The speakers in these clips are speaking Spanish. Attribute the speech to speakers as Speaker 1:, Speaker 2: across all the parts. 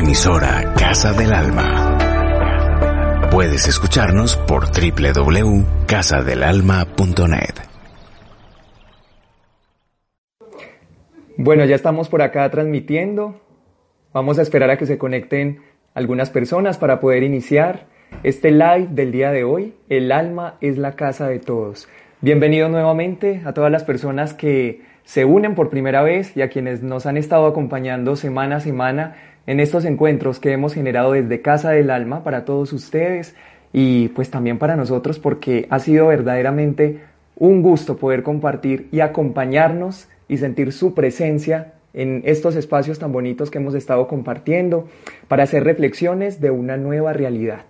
Speaker 1: Emisora Casa del Alma. Puedes escucharnos por www.casadelalma.net.
Speaker 2: Bueno, ya estamos por acá transmitiendo. Vamos a esperar a que se conecten algunas personas para poder iniciar este live del día de hoy. El alma es la casa de todos. Bienvenido nuevamente a todas las personas que se unen por primera vez y a quienes nos han estado acompañando semana a semana en estos encuentros que hemos generado desde Casa del Alma para todos ustedes y pues también para nosotros porque ha sido verdaderamente un gusto poder compartir y acompañarnos y sentir su presencia en estos espacios tan bonitos que hemos estado compartiendo para hacer reflexiones de una nueva realidad.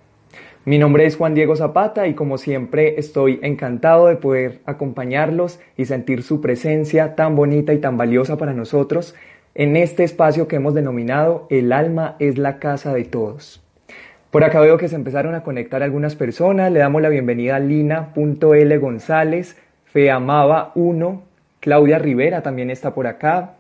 Speaker 2: Mi nombre es Juan Diego Zapata y como siempre estoy encantado de poder acompañarlos y sentir su presencia tan bonita y tan valiosa para nosotros en este espacio que hemos denominado El alma es la casa de todos. Por acá veo que se empezaron a conectar algunas personas. Le damos la bienvenida a Lina.L González, Feamaba 1, Claudia Rivera también está por acá.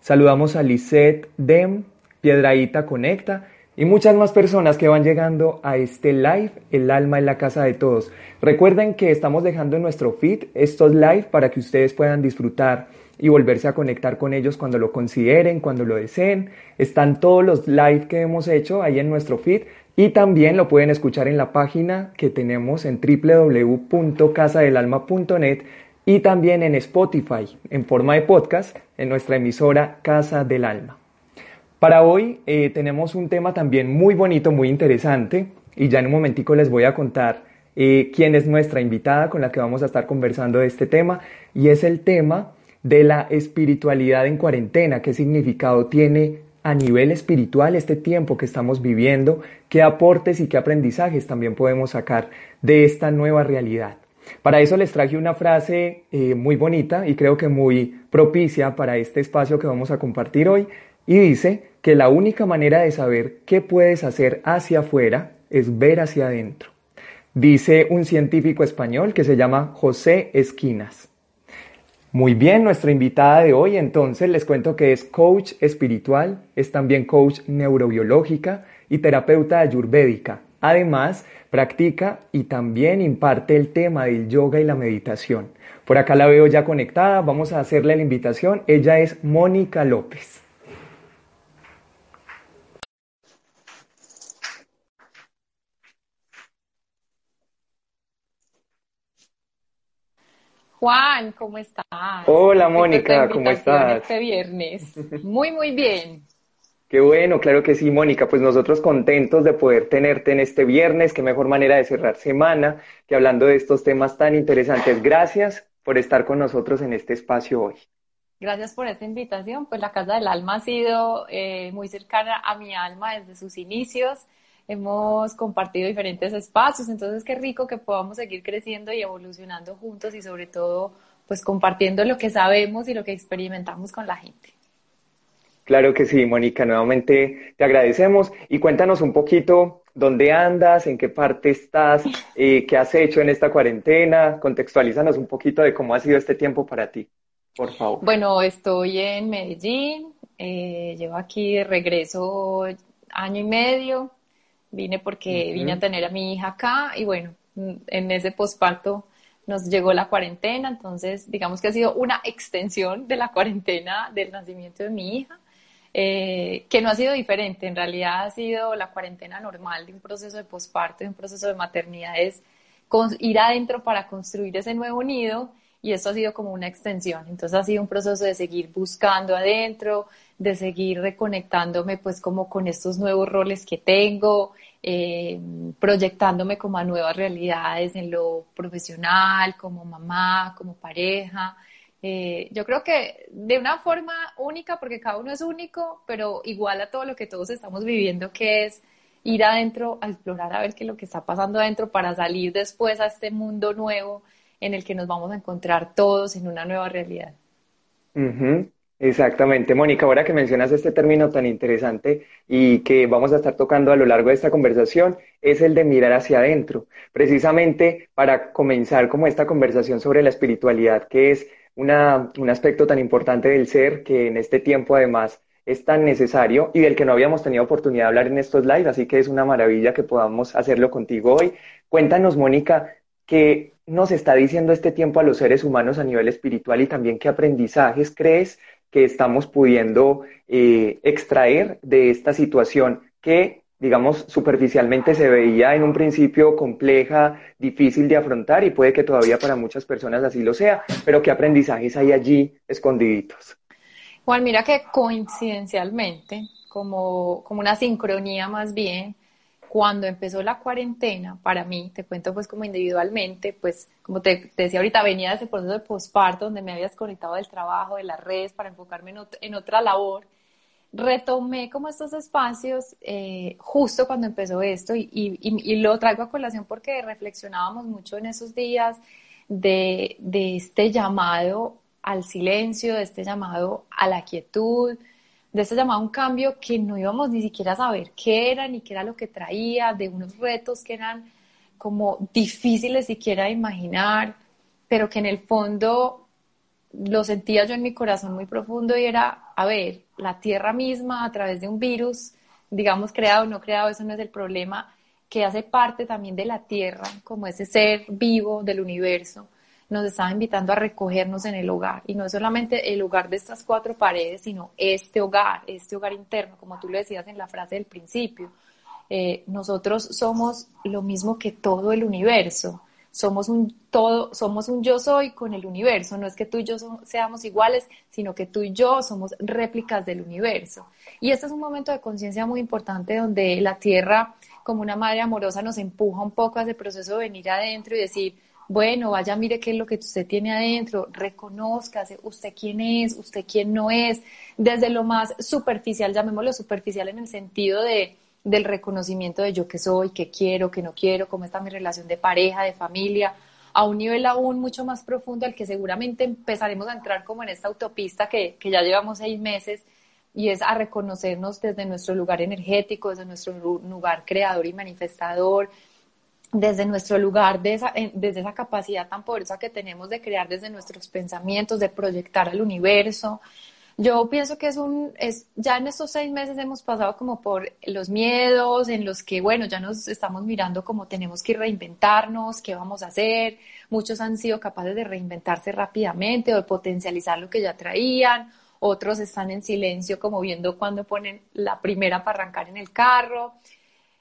Speaker 2: Saludamos a Lisette Dem, Piedraíta Conecta y muchas más personas que van llegando a este live, El alma en la casa de todos. Recuerden que estamos dejando en nuestro feed estos live para que ustedes puedan disfrutar y volverse a conectar con ellos cuando lo consideren, cuando lo deseen. Están todos los live que hemos hecho ahí en nuestro feed y también lo pueden escuchar en la página que tenemos en www.casadelalma.net y también en Spotify en forma de podcast en nuestra emisora Casa del Alma. Para hoy eh, tenemos un tema también muy bonito, muy interesante y ya en un momentico les voy a contar eh, quién es nuestra invitada con la que vamos a estar conversando de este tema y es el tema de la espiritualidad en cuarentena, qué significado tiene a nivel espiritual este tiempo que estamos viviendo, qué aportes y qué aprendizajes también podemos sacar de esta nueva realidad. Para eso les traje una frase eh, muy bonita y creo que muy propicia para este espacio que vamos a compartir hoy y dice que la única manera de saber qué puedes hacer hacia afuera es ver hacia adentro. Dice un científico español que se llama José Esquinas. Muy bien, nuestra invitada de hoy entonces les cuento que es coach espiritual, es también coach neurobiológica y terapeuta ayurvédica. Además, practica y también imparte el tema del yoga y la meditación. Por acá la veo ya conectada, vamos a hacerle la invitación. Ella es Mónica López.
Speaker 3: Juan, ¿cómo estás?
Speaker 2: Hola Mónica, ¿cómo estás?
Speaker 3: Este viernes. Muy, muy bien.
Speaker 2: Qué bueno, claro que sí, Mónica. Pues nosotros contentos de poder tenerte en este viernes. Qué mejor manera de cerrar semana que hablando de estos temas tan interesantes. Gracias por estar con nosotros en este espacio hoy.
Speaker 3: Gracias por esta invitación. Pues la Casa del Alma ha sido eh, muy cercana a mi alma desde sus inicios hemos compartido diferentes espacios, entonces qué rico que podamos seguir creciendo y evolucionando juntos y sobre todo pues compartiendo lo que sabemos y lo que experimentamos con la gente.
Speaker 2: Claro que sí, Mónica, nuevamente te agradecemos. Y cuéntanos un poquito dónde andas, en qué parte estás, eh, qué has hecho en esta cuarentena, contextualízanos un poquito de cómo ha sido este tiempo para ti, por favor.
Speaker 3: Bueno, estoy en Medellín, eh, llevo aquí de regreso año y medio, Vine porque vine a tener a mi hija acá y bueno, en ese posparto nos llegó la cuarentena, entonces digamos que ha sido una extensión de la cuarentena del nacimiento de mi hija, eh, que no ha sido diferente, en realidad ha sido la cuarentena normal de un proceso de posparto, de un proceso de maternidad, es ir adentro para construir ese nuevo nido y eso ha sido como una extensión. Entonces ha sido un proceso de seguir buscando adentro, de seguir reconectándome pues como con estos nuevos roles que tengo, eh, proyectándome como a nuevas realidades en lo profesional, como mamá, como pareja. Eh, yo creo que de una forma única, porque cada uno es único, pero igual a todo lo que todos estamos viviendo, que es ir adentro a explorar a ver qué es lo que está pasando adentro para salir después a este mundo nuevo en el que nos vamos a encontrar todos en una nueva realidad.
Speaker 2: Exactamente, Mónica, ahora que mencionas este término tan interesante y que vamos a estar tocando a lo largo de esta conversación, es el de mirar hacia adentro, precisamente para comenzar como esta conversación sobre la espiritualidad, que es una, un aspecto tan importante del ser que en este tiempo además es tan necesario y del que no habíamos tenido oportunidad de hablar en estos lives, así que es una maravilla que podamos hacerlo contigo hoy. Cuéntanos, Mónica, qué nos está diciendo este tiempo a los seres humanos a nivel espiritual y también qué aprendizajes crees que estamos pudiendo eh, extraer de esta situación que, digamos, superficialmente se veía en un principio compleja, difícil de afrontar y puede que todavía para muchas personas así lo sea, pero qué aprendizajes hay allí escondiditos.
Speaker 3: Juan, mira que coincidencialmente, como, como una sincronía más bien, cuando empezó la cuarentena, para mí, te cuento pues como individualmente, pues como te, decía ahorita, venía de ese proceso de posparto donde me había desconectado del trabajo, de las redes para enfocarme en, otra labor, retomé como estos espacios eh, justo cuando empezó esto y, y, lo traigo a colación porque reflexionábamos mucho en esos días de, de este llamado al silencio, de este llamado a la quietud, de ese llamado a un cambio que no íbamos ni siquiera a saber qué era ni qué era lo que traía, de unos retos que eran como difíciles siquiera de imaginar, pero que en el fondo lo sentía yo en mi corazón muy profundo y era, a ver, la Tierra misma a través de un virus, digamos creado o no creado, eso no es el problema, que hace parte también de la Tierra, como ese ser vivo del universo, nos estaba invitando a recogernos en el hogar. Y no es solamente el hogar de estas cuatro paredes, sino este hogar, este hogar interno, como tú lo decías en la frase del principio. Eh, nosotros somos lo mismo que todo el universo. Somos un todo, somos un yo soy con el universo. No es que tú y yo seamos iguales, sino que tú y yo somos réplicas del universo. Y este es un momento de conciencia muy importante donde la tierra, como una madre amorosa, nos empuja un poco a ese proceso de venir adentro y decir, bueno, vaya, mire qué es lo que usted tiene adentro, reconózcase usted quién es, usted quién no es, desde lo más superficial, llamémoslo superficial en el sentido de, del reconocimiento de yo qué soy, qué quiero, qué no quiero, cómo está mi relación de pareja, de familia, a un nivel aún mucho más profundo al que seguramente empezaremos a entrar como en esta autopista que, que ya llevamos seis meses y es a reconocernos desde nuestro lugar energético, desde nuestro lugar creador y manifestador, desde nuestro lugar, de esa, desde esa capacidad tan poderosa que tenemos de crear desde nuestros pensamientos, de proyectar al universo. Yo pienso que es un, es, ya en estos seis meses hemos pasado como por los miedos, en los que, bueno, ya nos estamos mirando como tenemos que reinventarnos, qué vamos a hacer. Muchos han sido capaces de reinventarse rápidamente o de potencializar lo que ya traían. Otros están en silencio, como viendo cuando ponen la primera para arrancar en el carro.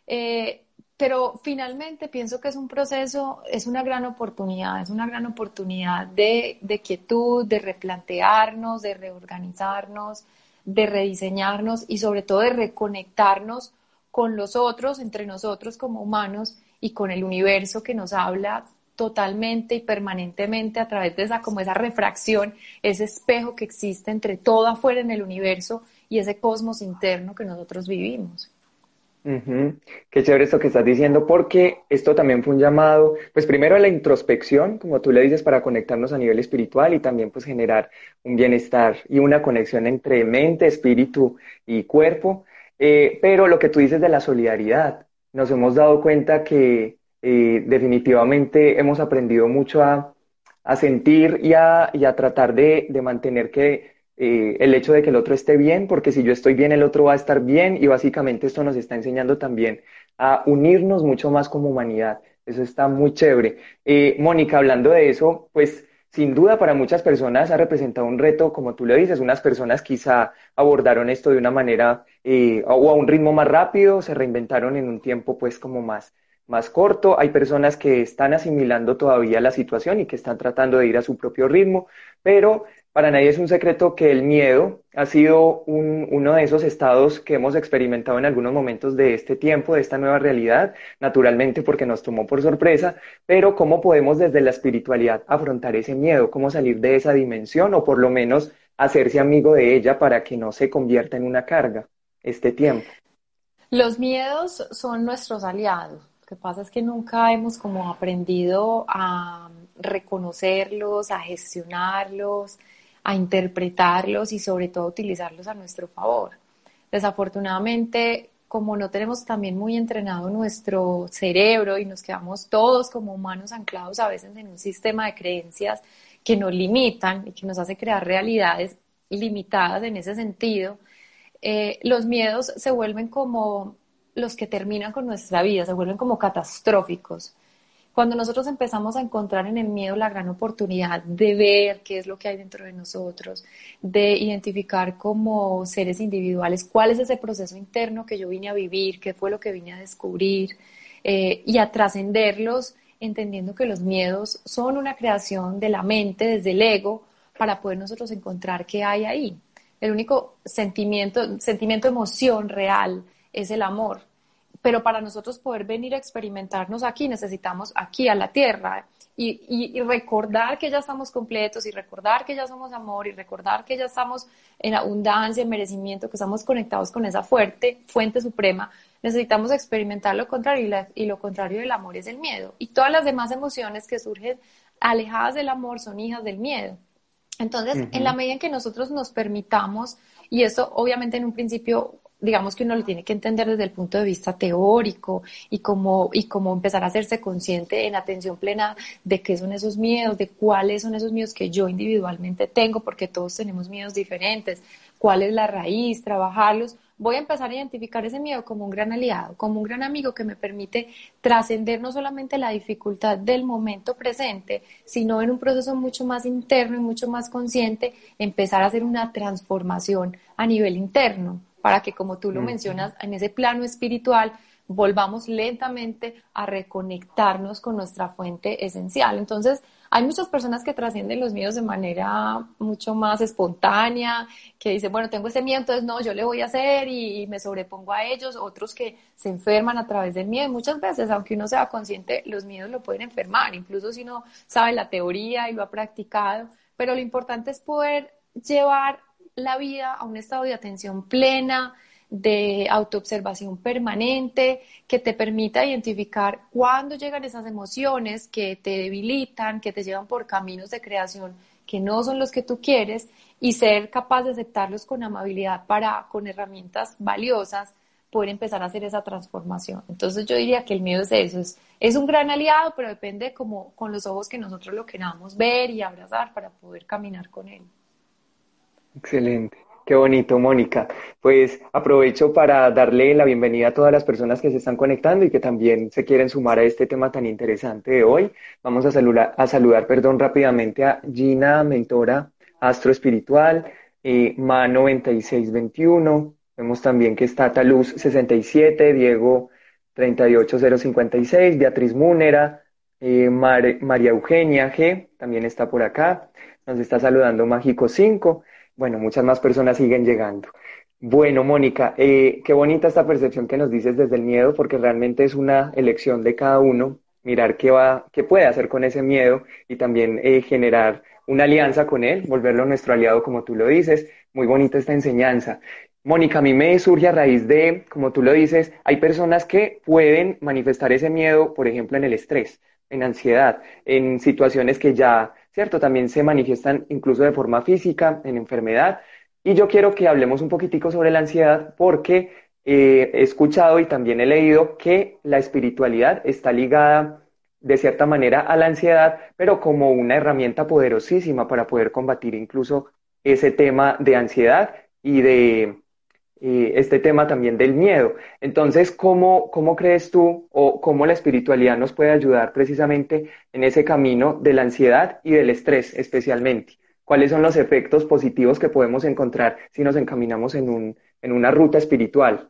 Speaker 3: Eh, pero finalmente pienso que es un proceso, es una gran oportunidad, es una gran oportunidad de, quietud, de replantearnos, de reorganizarnos, de rediseñarnos y sobre todo de reconectarnos con los otros, entre nosotros como humanos y con el universo que nos habla totalmente y permanentemente a través de esa como esa refracción, ese espejo que existe entre todo afuera en el universo y ese cosmos interno que nosotros vivimos.
Speaker 2: Qué chévere esto que estás diciendo, porque esto también fue un llamado, pues primero a la introspección, como tú le dices, para conectarnos a nivel espiritual y también pues generar un bienestar y una conexión entre mente, espíritu y cuerpo. Eh, pero lo que tú dices de la solidaridad, nos hemos dado cuenta que eh, definitivamente hemos aprendido mucho a, sentir y a, y a tratar de, de mantener que eh, el hecho de que el otro esté bien, porque si yo estoy bien, el otro va a estar bien y básicamente esto nos está enseñando también a unirnos mucho más como humanidad. Eso está muy chévere. Eh, Mónica, hablando de eso, pues sin duda para muchas personas ha representado un reto, como tú le dices, unas personas quizá abordaron esto de una manera eh, o a un ritmo más rápido, se reinventaron en un tiempo pues como más más corto, hay personas que están asimilando todavía la situación y que están tratando de ir a su propio ritmo, pero para nadie es un secreto que el miedo ha sido uno de esos estados que hemos experimentado en algunos momentos de este tiempo, de esta nueva realidad, naturalmente porque nos tomó por sorpresa, pero cómo podemos desde la espiritualidad afrontar ese miedo, cómo salir de esa dimensión o por lo menos hacerse amigo de ella para que no se convierta en una carga este tiempo.
Speaker 3: Los miedos son nuestros aliados. Lo que pasa es que nunca hemos como aprendido a reconocerlos, a gestionarlos, a interpretarlos y sobre todo utilizarlos a nuestro favor. Desafortunadamente, como no tenemos también muy entrenado nuestro cerebro y nos quedamos todos como humanos anclados a veces en un sistema de creencias que nos limitan y que nos hace crear realidades limitadas en ese sentido, eh, los miedos se vuelven como los que terminan con nuestra vida, se vuelven como catastróficos. Cuando nosotros empezamos a encontrar en el miedo la gran oportunidad de ver qué es lo que hay dentro de nosotros, de identificar como seres individuales cuál es ese proceso interno que yo vine a vivir, qué fue lo que vine a descubrir eh, y a trascenderlos, entendiendo que los miedos son una creación de la mente, desde el ego, para poder nosotros encontrar qué hay ahí. El único sentimiento, sentimiento, emoción real es el amor pero para nosotros poder venir a experimentarnos aquí necesitamos aquí a la tierra y, recordar que ya estamos completos y recordar que ya somos amor y recordar que ya estamos en abundancia, en merecimiento, que estamos conectados con esa fuerte fuente suprema, necesitamos experimentar lo contrario y, lo contrario del amor es el miedo. Y todas las demás emociones que surgen alejadas del amor son hijas del miedo. Entonces, en la medida en que nosotros nos permitamos, y eso obviamente en un principio digamos que uno lo tiene que entender desde el punto de vista teórico y cómo, y cómo empezar a hacerse consciente en atención plena de qué son esos miedos, de cuáles son esos miedos que yo individualmente tengo, porque todos tenemos miedos diferentes, cuál es la raíz, trabajarlos. Voy a empezar a identificar ese miedo como un gran aliado, como un gran amigo que me permite trascender no solamente la dificultad del momento presente, sino en un proceso mucho más interno y mucho más consciente, empezar a hacer una transformación a nivel interno para que, como tú lo mencionas, en ese plano espiritual volvamos lentamente a reconectarnos con nuestra fuente esencial. Entonces, hay muchas personas que trascienden los miedos de manera mucho más espontánea, que dicen, bueno, tengo ese miedo, entonces no, yo le voy a hacer y, me sobrepongo a ellos, otros que se enferman a través del miedo. Muchas veces, aunque uno sea consciente, los miedos lo pueden enfermar, incluso si uno sabe la teoría y lo ha practicado, pero lo importante es poder llevar la vida a un estado de atención plena, de autoobservación permanente, que te permita identificar cuándo llegan esas emociones que te debilitan, que te llevan por caminos de creación que no son los que tú quieres y ser capaz de aceptarlos con amabilidad para, con herramientas valiosas, poder empezar a hacer esa transformación. Entonces yo diría que el miedo es eso, es, es un gran aliado, pero depende como con los ojos que nosotros lo queramos ver y abrazar para poder caminar con él.
Speaker 2: Excelente. Qué bonito, Mónica. Pues aprovecho para darle la bienvenida a todas las personas que se están conectando y que también se quieren sumar a este tema tan interesante de hoy. Vamos a saludar, a saludar perdón, rápidamente a Gina, mentora astro espiritual, eh, Ma 9621. Vemos también que está Taluz 67, Diego 38056, Beatriz Múnera, eh, María Eugenia G, también está por acá. Nos está saludando Mágico 5 bueno, muchas más personas siguen llegando. Bueno, Mónica, eh, qué bonita esta percepción que nos dices desde el miedo, porque realmente es una elección de cada uno, mirar qué va, qué puede hacer con ese miedo y también eh, generar una alianza con él, volverlo nuestro aliado, como tú lo dices. Muy bonita esta enseñanza. Mónica, a mí me surge a raíz de, como tú lo dices, hay personas que pueden manifestar ese miedo, por ejemplo, en el estrés, en ansiedad, en situaciones que ya ¿cierto? También se manifiestan incluso de forma física, en enfermedad. Y yo quiero que hablemos un poquitico sobre la ansiedad porque eh, he escuchado y también he leído que la espiritualidad está ligada de cierta manera a la ansiedad, pero como una herramienta poderosísima para poder combatir incluso ese tema de ansiedad y de este tema también del miedo. Entonces, ¿cómo, ¿cómo crees tú o cómo la espiritualidad nos puede ayudar precisamente en ese camino de la ansiedad y del estrés especialmente? ¿Cuáles son los efectos positivos que podemos encontrar si nos encaminamos en, un, en una ruta espiritual?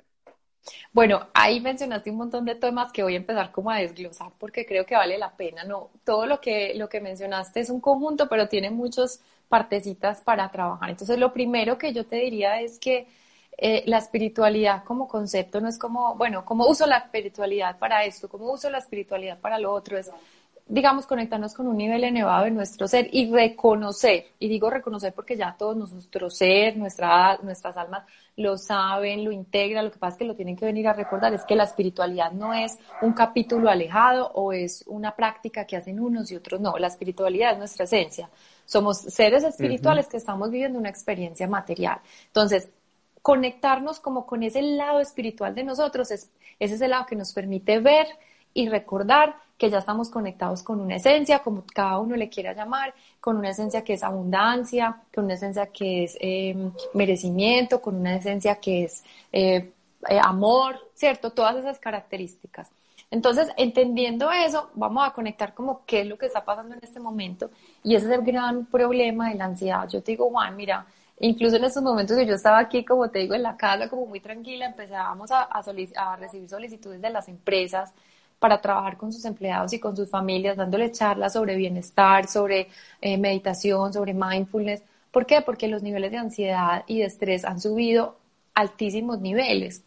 Speaker 3: Bueno, ahí mencionaste un montón de temas que voy a empezar como a desglosar porque creo que vale la pena. No, todo lo que, lo que mencionaste es un conjunto, pero tiene muchos partecitas para trabajar. Entonces, lo primero que yo te diría es que eh, la espiritualidad como concepto no es como, bueno, ¿cómo uso la espiritualidad para esto? ¿Cómo uso la espiritualidad para lo otro? Es, digamos, conectarnos con un nivel elevado de nuestro ser y reconocer, y digo reconocer porque ya todos nuestro ser, nuestra, nuestras almas lo saben, lo integran, lo que pasa es que lo tienen que venir a recordar, es que la espiritualidad no es un capítulo alejado o es una práctica que hacen unos y otros no, la espiritualidad es nuestra esencia. Somos seres espirituales que estamos viviendo una experiencia material. Entonces, conectarnos como con ese lado espiritual de nosotros, es, ese es el lado que nos permite ver y recordar que ya estamos conectados con una esencia, como cada uno le quiera llamar, con una esencia que es abundancia, con una esencia que es em, merecimiento, con una esencia que es eh, eh, amor, ¿cierto? Todas esas características. Entonces, entendiendo eso, vamos a conectar como qué es lo que está pasando en este momento y ese es el gran problema de la ansiedad. Yo te digo, Juan, mira, Incluso en estos momentos que yo estaba aquí, como te digo, en la casa, como muy tranquila, empezábamos a, recibir solicitudes de las empresas para trabajar con sus empleados y con sus familias, dándole charlas sobre bienestar, sobre eh, meditación, sobre mindfulness. ¿Por qué? Porque los niveles de ansiedad y de estrés han subido altísimos niveles.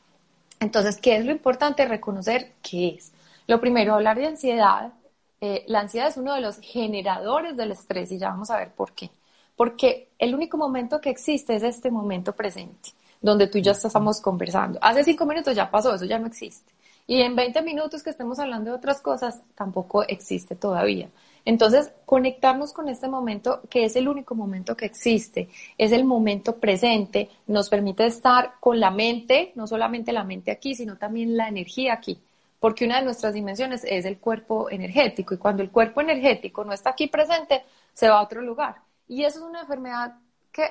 Speaker 3: Entonces, ¿qué es lo importante? Reconocer qué es. Lo primero, hablar de ansiedad. Eh, la ansiedad es uno de los generadores del estrés y ya vamos a ver por qué porque el único momento que existe es este momento presente, donde tú y yo estamos conversando. Hace cinco minutos ya pasó, eso ya no existe. Y en 20 minutos que estemos hablando de otras cosas, tampoco existe todavía. Entonces, conectarnos con este momento, que es el único momento que existe, es el momento presente, nos permite estar con la mente, no solamente la mente aquí, sino también la energía aquí. Porque una de nuestras dimensiones es el cuerpo energético. Y cuando el cuerpo energético no está aquí presente, se va a otro lugar. Y eso es una enfermedad que,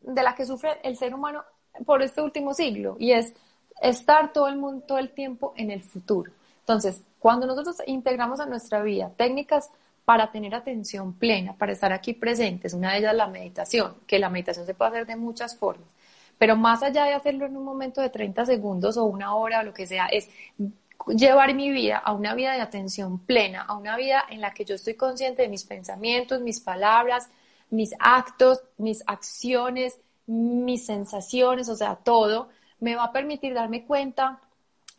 Speaker 3: de la que sufre el ser humano por este último siglo y es estar todo el, mundo, todo el tiempo en el futuro. Entonces, cuando nosotros integramos a nuestra vida técnicas para tener atención plena, para estar aquí presentes, una de ellas la meditación, que la meditación se puede hacer de muchas formas, pero más allá de hacerlo en un momento de 30 segundos o una hora o lo que sea, es llevar mi vida a una vida de atención plena, a una vida en la que yo estoy consciente de mis pensamientos, mis palabras, mis actos, mis acciones, mis sensaciones, o sea, todo, me va a permitir darme cuenta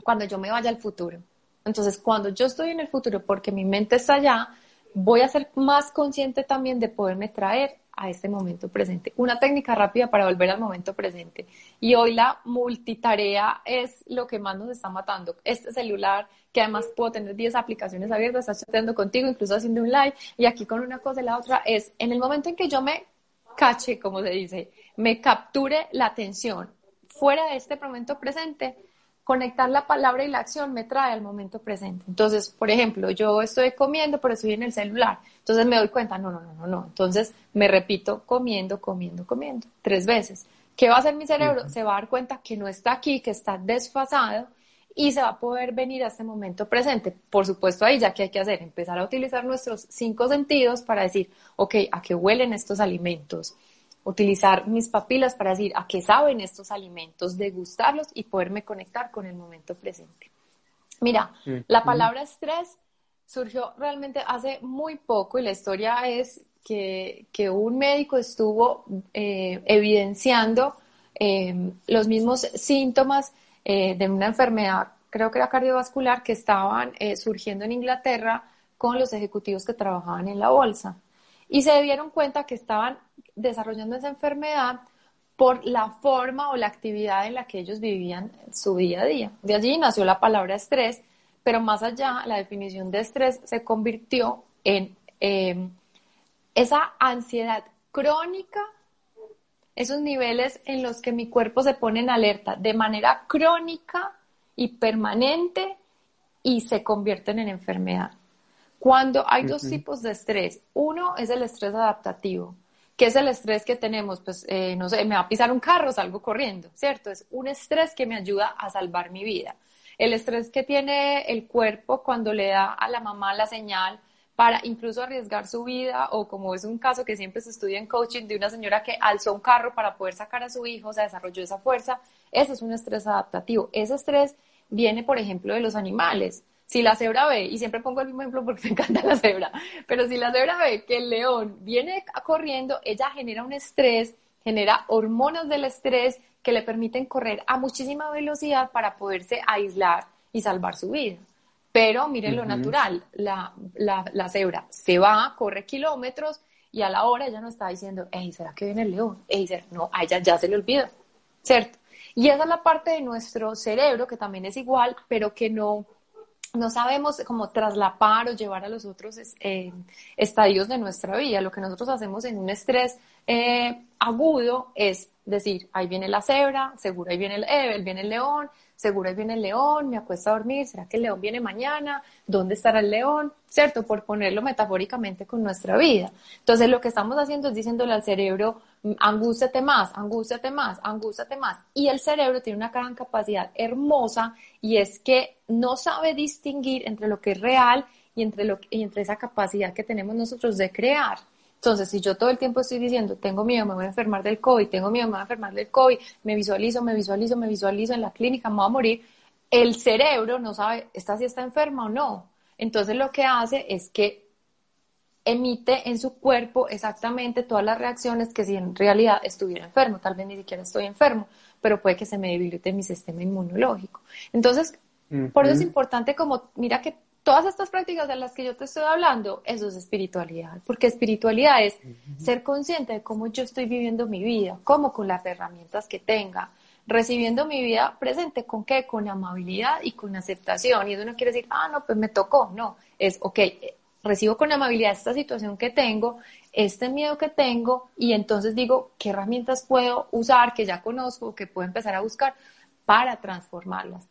Speaker 3: cuando yo me vaya al futuro. Entonces, cuando yo estoy en el futuro, porque mi mente está allá, voy a ser más consciente también de poderme traer a este momento presente. Una técnica rápida para volver al momento presente. Y hoy la multitarea es lo que más nos está matando. Este celular, que además puedo tener 10 aplicaciones abiertas, estar chateando contigo, incluso haciendo un live, y aquí con una cosa y la otra, es en el momento en que yo me cache, como se dice, me capture la atención fuera de este momento presente, conectar la palabra y la acción me trae al momento presente. Entonces, por ejemplo, yo estoy comiendo, pero estoy en el celular. Entonces me doy cuenta, no, no, no, no, no. Entonces me repito comiendo, comiendo, comiendo, tres veces. ¿Qué va a hacer mi cerebro? Se va a dar cuenta que no está aquí, que está desfasado y se va a poder venir a este momento presente. Por supuesto, ahí ya que hay que hacer, empezar a utilizar nuestros cinco sentidos para decir, ok, ¿a qué huelen estos alimentos? Utilizar mis papilas para decir a qué saben estos alimentos, degustarlos y poderme conectar con el momento presente. Mira, la palabra estrés surgió realmente hace muy poco y la historia es que, un médico estuvo eh, evidenciando eh, los mismos síntomas eh, de una enfermedad, creo que era cardiovascular, que estaban surgiendo en Inglaterra con los ejecutivos que trabajaban en la bolsa. Y se dieron cuenta que estaban desarrollando esa enfermedad por la forma o la actividad en la que ellos vivían su día a día. De allí nació la palabra estrés, pero más allá, la definición de estrés se convirtió en em, esa ansiedad crónica, esos niveles en los que mi cuerpo se pone en alerta de manera crónica y permanente y se convierten en enfermedad. Cuando hay dos tipos de estrés, uno es el estrés adaptativo, ¿Qué es el estrés que tenemos? Pues, eh, no sé, me va a pisar un carro, salgo corriendo, ¿cierto? Es un estrés que me ayuda a salvar mi vida. El estrés que tiene el cuerpo cuando le da a la mamá la señal para incluso arriesgar su vida, o como es un caso que siempre se estudia en coaching de una señora que alzó un carro para poder sacar a su hijo, o sea, desarrolló esa fuerza, ese es un estrés adaptativo. Ese estrés viene, por ejemplo, de los animales. Si la cebra ve, y siempre pongo el mismo ejemplo porque me encanta la cebra, pero si la cebra ve que el león viene corriendo, ella genera un estrés, genera hormonas del estrés que le permiten correr a muchísima velocidad para poderse aislar y salvar su vida. Pero miren lo natural, la, la, cebra se va, corre kilómetros y a la hora ella no está diciendo, hey, ¿será que viene el león? Hey, no, a ella ya se le olvida, ¿cierto? Y esa es la parte de nuestro cerebro que también es igual, pero que no, no sabemos cómo traslapar o llevar a los otros eh, estadios de nuestra vida. Lo que nosotros hacemos en un estrés eh, agudo es decir, ahí viene la cebra, seguro ahí viene el, eh, viene el león, seguro ahí viene el león, me acuesto a dormir, ¿será que el león viene mañana? ¿Dónde estará el león? ¿Cierto? Por ponerlo metafóricamente con nuestra vida. Entonces lo que estamos haciendo es diciéndole al cerebro, angústiate más, angústiate más, angústiate más. Y el cerebro tiene una gran capacidad hermosa y es que no sabe distinguir entre lo que es real y entre, lo, y entre esa capacidad que tenemos nosotros de crear. Entonces, si yo todo el tiempo estoy diciendo, tengo miedo, me voy a enfermar del COVID, tengo miedo, me voy a enfermar del COVID, me visualizo, me visualizo, me visualizo en la clínica, me voy a morir, el cerebro no sabe, ¿esta si está enferma o no? Entonces, lo que hace es que emite en su cuerpo exactamente todas las reacciones que si en realidad estuviera enfermo, tal vez ni siquiera estoy enfermo, pero puede que se me debilite mi sistema inmunológico. Entonces, por eso es importante como, mira que todas estas prácticas de las que yo te estoy hablando, eso es espiritualidad, porque espiritualidad es ser consciente de cómo yo estoy viviendo mi vida, cómo con las herramientas que tenga, recibiendo mi vida presente con qué, con amabilidad y con aceptación. Y eso no quiere decir, ah, no, pues me tocó, no, es, ok, recibo con amabilidad esta situación que tengo, este miedo que tengo, y entonces digo, ¿qué herramientas puedo usar que ya conozco, que puedo empezar a buscar para transformarlas?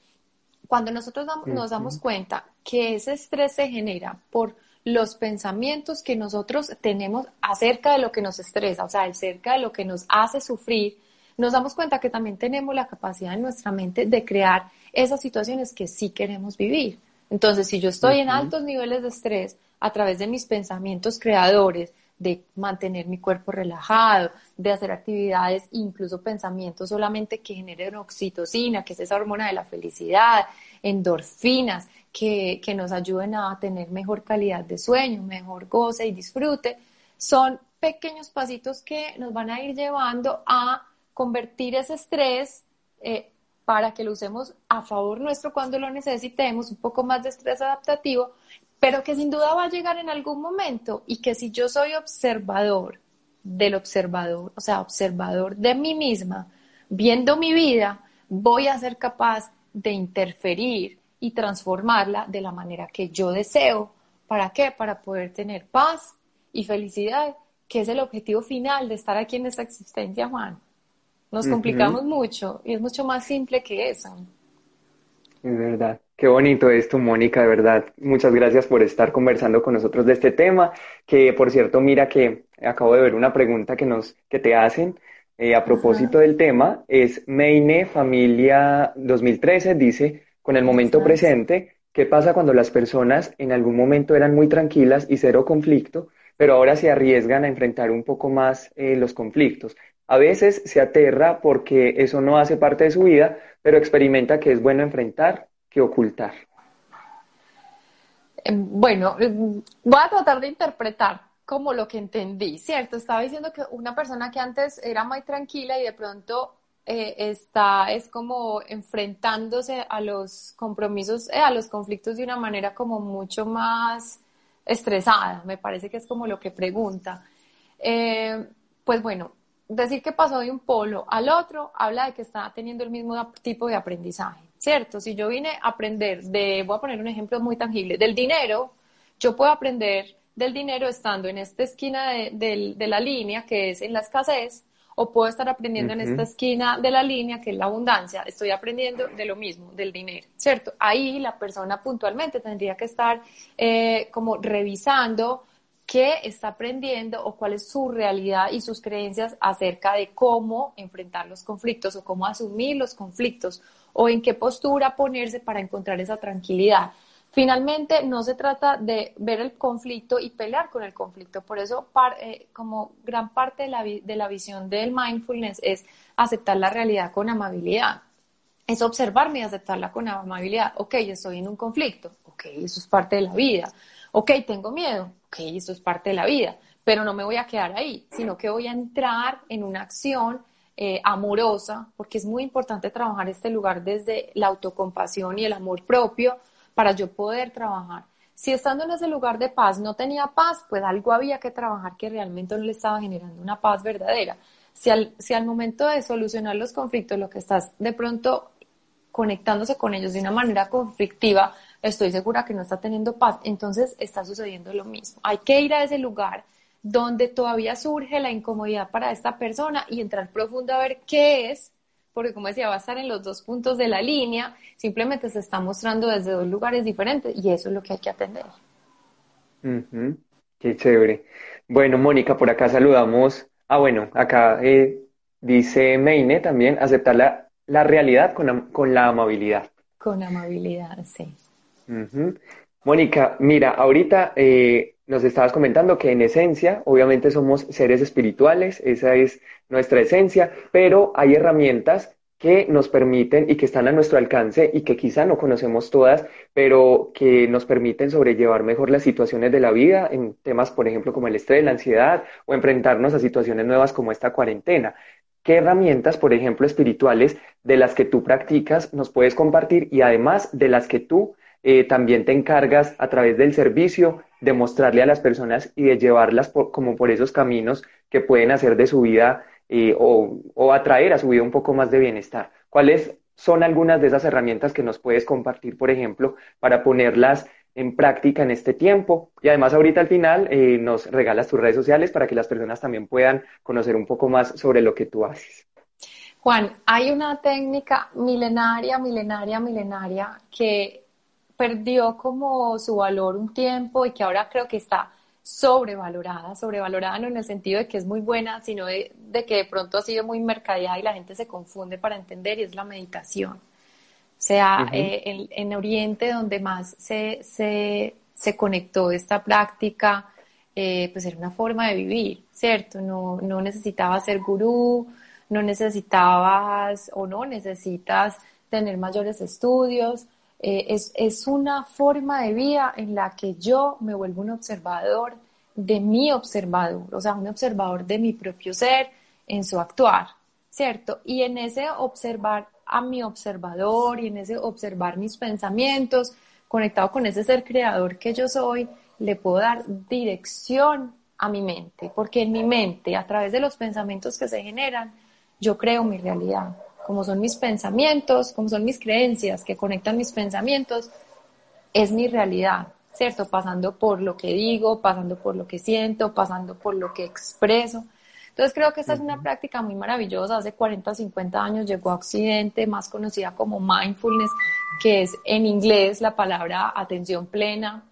Speaker 3: Cuando nosotros nos damos cuenta que ese estrés se genera por los pensamientos que nosotros tenemos acerca de lo que nos estresa, o sea, acerca de lo que nos hace sufrir, nos damos cuenta que también tenemos la capacidad en nuestra mente de crear esas situaciones que sí queremos vivir. Entonces, si yo estoy en altos niveles de estrés a través de mis pensamientos creadores, de mantener mi cuerpo relajado, de hacer actividades, incluso pensamientos solamente que generen oxitocina, que es esa hormona de la felicidad, endorfinas, que, que nos ayuden a tener mejor calidad de sueño, mejor goce y disfrute. Son pequeños pasitos que nos van a ir llevando a convertir ese estrés eh, para que lo usemos a favor nuestro cuando lo necesitemos, un poco más de estrés adaptativo, pero que sin duda va a llegar en algún momento y que si yo soy observador del observador, o sea, observador de mí misma, viendo mi vida, voy a ser capaz de interferir y transformarla de la manera que yo deseo. ¿Para qué? Para poder tener paz y felicidad, que es el objetivo final de estar aquí en esta existencia, Juan. Nos complicamos mucho y es mucho más simple que eso.
Speaker 2: Es verdad. Qué bonito esto, Mónica, de verdad. Muchas gracias por estar conversando con nosotros de este tema, que por cierto, mira que acabo de ver una pregunta que nos que te hacen eh, a propósito del tema, es Meine Familia 2013 dice, con el momento presente, ¿qué pasa cuando las personas en algún momento eran muy tranquilas y cero conflicto, pero ahora se arriesgan a enfrentar un poco más eh, los conflictos? A veces se aterra porque eso no hace parte de su vida, pero experimenta que es bueno enfrentar ocultar?
Speaker 3: Em, bueno, em, voy a tratar de interpretar como lo que entendí, ¿cierto? Estaba diciendo que una persona que antes era muy tranquila y de pronto eh, está, es como enfrentándose a los compromisos, eh, a los conflictos de una manera como mucho más estresada, me parece que es como lo que pregunta. Eh, pues bueno, decir que pasó de un polo al otro habla de que está teniendo el mismo tipo de aprendizaje. ¿Cierto? Si yo vine a aprender de, voy a poner un ejemplo muy tangible, del dinero, yo puedo aprender del dinero estando en esta esquina de, la línea, que es en la escasez, o puedo estar aprendiendo en esta esquina de la línea, que es la abundancia. Estoy aprendiendo de lo mismo, del dinero, ¿cierto? Ahí la persona puntualmente tendría que estar eh, como revisando qué está aprendiendo o cuál es su realidad y sus creencias acerca de cómo enfrentar los conflictos o cómo asumir los conflictos o en qué postura ponerse para encontrar esa tranquilidad. Finalmente, no se trata de ver el conflicto y pelear con el conflicto. Por eso, eh, como gran parte de la, de la visión del mindfulness es aceptar la realidad con amabilidad. es observarme y aceptarla con amabilidad. Ok, estoy en un conflicto. Ok, eso es parte de la vida. Ok, tengo miedo. Ok, eso es parte de la vida. Pero no me voy a quedar ahí, sino que voy a entrar en una acción eh, amorosa, porque es muy importante trabajar este lugar desde la autocompasión y el amor propio para yo poder trabajar. Si estando en ese lugar de paz no tenía paz, pues algo había que trabajar que realmente no le estaba generando una paz verdadera. Si al, si al momento de solucionar los conflictos lo que estás de pronto conectándose con ellos de una manera conflictiva, estoy segura que no está teniendo paz, entonces está sucediendo lo mismo. Hay que ir a ese lugar donde todavía surge la incomodidad para esta persona y entrar profundo a ver qué es, porque como decía, va a estar en los dos puntos de la línea, simplemente se está mostrando desde dos lugares diferentes y eso es lo que hay que atender.
Speaker 2: Qué chévere. Bueno, Mónica, por acá saludamos. Ah, bueno, acá eh, dice Meine también, aceptar la la realidad con, con la amabilidad.
Speaker 3: Con amabilidad, sí.
Speaker 2: Mónica, mira, ahorita eh, nos estabas comentando que en esencia, obviamente somos seres espirituales, esa es nuestra esencia, pero hay herramientas que nos permiten y que están a nuestro alcance y que quizá no conocemos todas, pero que nos permiten sobrellevar mejor las situaciones de la vida en temas, por ejemplo, como el estrés, la ansiedad o enfrentarnos a situaciones nuevas como esta cuarentena. ¿Qué herramientas, por ejemplo, espirituales de las que tú practicas nos puedes compartir y además de las que tú eh, también te encargas a través del servicio de mostrarle a las personas y de llevarlas como por esos caminos que pueden hacer de su vida eh, o, o atraer a su vida un poco más de bienestar? ¿Cuáles son algunas de esas herramientas que nos puedes compartir, por ejemplo, para ponerlas en práctica en este tiempo. Y además ahorita al final eh, nos regalas tus redes sociales para que las personas también puedan conocer un poco más sobre lo que tú haces.
Speaker 3: Juan, hay una técnica milenaria, milenaria, milenaria que perdió como su valor un tiempo y que ahora creo que está sobrevalorada, sobrevalorada no en el sentido de que es muy buena, sino de, de que de pronto ha sido muy mercadeada y la gente se confunde para entender y es la meditación. O sea, eh, en, Oriente donde más se, se, se conectó esta práctica, eh, pues era una forma de vivir, ¿cierto? No, no necesitabas ser gurú, no necesitabas o no necesitas tener mayores estudios. Eh, es, es una forma de vida en la que yo me vuelvo un observador de mi observador, o sea, un observador de mi propio ser en su actuar, ¿cierto? Y en ese observar a mi observador y en ese observar mis pensamientos, conectado con ese ser creador que yo soy, le puedo dar dirección a mi mente, porque en mi mente, a través de los pensamientos que se generan, yo creo mi realidad. Como son mis pensamientos, como son mis creencias que conectan mis pensamientos, es mi realidad, ¿cierto? Pasando por lo que digo, pasando por lo que siento, pasando por lo que expreso. Entonces creo que esta es una práctica muy maravillosa. Hace 40 o 50 años llegó a Occidente, más conocida como mindfulness, que es en inglés la palabra atención plena,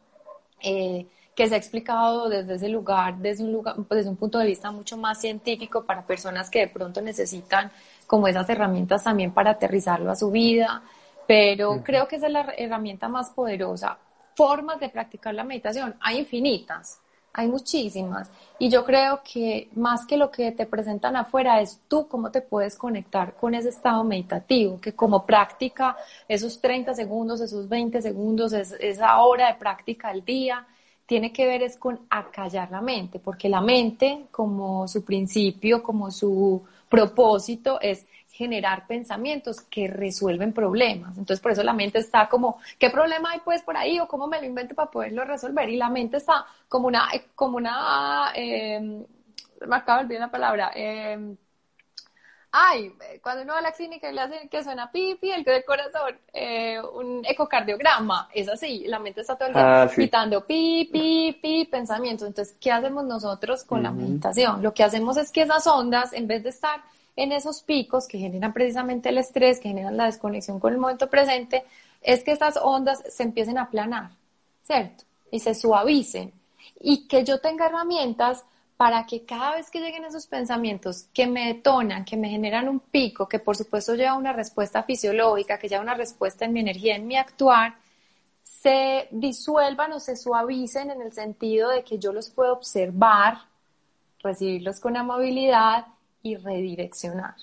Speaker 3: eh, que se ha explicado desde ese lugar, desde un lugar, pues, desde un punto de vista mucho más científico para personas que de pronto necesitan como esas herramientas también para aterrizarlo a su vida. Pero creo que esa es la herramienta más poderosa. Formas de practicar la meditación, hay infinitas hay muchísimas. Y yo creo que más que lo que te presentan afuera es tú cómo te puedes conectar con ese estado meditativo, que como práctica, esos 30 segundos, esos 20 segundos, esa hora de práctica al día, tiene que ver es con acallar la mente, porque la mente, como su principio, como su propósito, es generar pensamientos que resuelven problemas. Entonces, por eso la mente está como, ¿qué problema hay pues por ahí o cómo me lo invento para poderlo resolver? Y la mente está como una, como una, eh, me acabo de olvidar la palabra, eh, ay, cuando uno va a la clínica y le hacen que suena pipi, el del corazón, eh, un ecocardiograma, es así, la mente está todo el día ah, quitando pi, pi, pi, pensamientos. Entonces, ¿qué hacemos nosotros con la meditación? Lo que hacemos es que esas ondas, en vez de estar en esos picos que generan precisamente el estrés, que generan la desconexión con el momento presente, es que estas ondas se empiecen a aplanar, ¿cierto? Y se suavicen. Y que yo tenga herramientas para que cada vez que lleguen esos pensamientos que me detonan, que me generan un pico, que por supuesto lleva una respuesta fisiológica, que lleva una respuesta en mi energía, en mi actuar, se disuelvan o se suavicen en el sentido de que yo los puedo observar, recibirlos con amabilidad y redireccionar.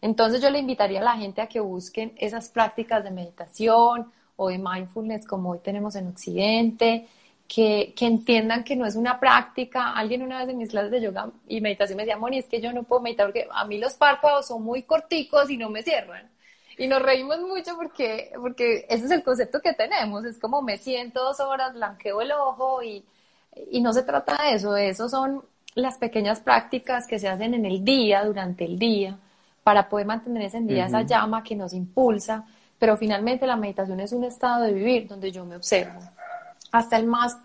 Speaker 3: Entonces yo le invitaría a la gente a que busquen esas prácticas de meditación o de mindfulness como hoy tenemos en Occidente, que, que, entiendan que no es una práctica. Alguien una vez en mis clases de yoga y meditación me decía, Moni, es que yo no puedo meditar porque a mí los párpados son muy corticos y no me cierran. Y nos reímos mucho porque, porque ese es el concepto que tenemos. Es como me siento dos horas, blanqueo el ojo y, y no se trata de eso. Eso son las pequeñas prácticas que se hacen en el día, durante el día, para poder mantener ese día esa llama que nos impulsa. Pero finalmente la meditación es un estado de vivir donde yo me observo. Hasta el más,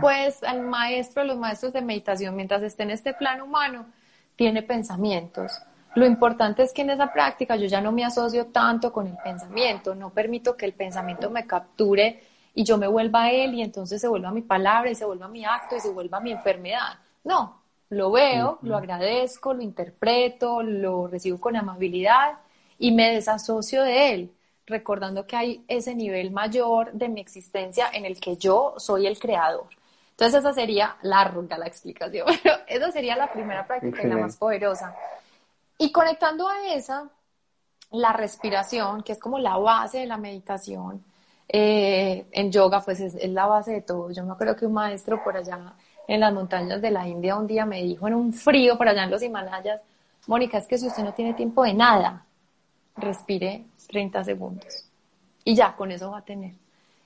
Speaker 3: pues, el maestro, los maestros de meditación, mientras esté en este plano humano, tiene pensamientos. Lo importante es que en esa práctica yo ya no me asocio tanto con el pensamiento, no permito que el pensamiento me capture y yo me vuelva a él y entonces se vuelva mi palabra y se vuelva mi acto y se vuelva mi enfermedad. No, lo veo, lo agradezco, lo interpreto, lo recibo con amabilidad y me desasocio de él, recordando que hay ese nivel mayor de mi existencia en el que yo soy el creador. Entonces esa sería larga la explicación, pero esa sería la primera práctica y la más poderosa. Y conectando a esa, la respiración, que es como la base de la meditación, eh, en yoga pues es, la base de todo. Yo me acuerdo que un maestro por allá en las montañas de la India un día me dijo en un frío por allá en los Himalayas, Mónica, es que si usted no tiene tiempo de nada, respire 30 segundos. Y ya, con eso va a tener.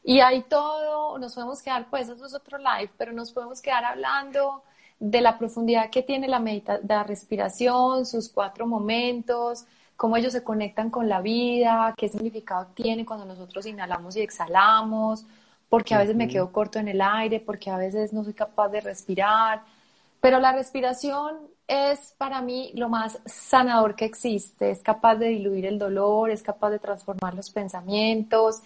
Speaker 3: Y ahí todo, nos podemos quedar, pues eso es otro live, pero nos podemos quedar hablando de la profundidad que tiene la, medita la respiración, sus cuatro momentos, cómo ellos se conectan con la vida, qué significado tiene cuando nosotros inhalamos y exhalamos, porque a veces me quedo corto en el aire, porque a veces no soy capaz de respirar. Pero la respiración es para mí lo más sanador que existe, es capaz de diluir el dolor, es capaz de transformar los pensamientos,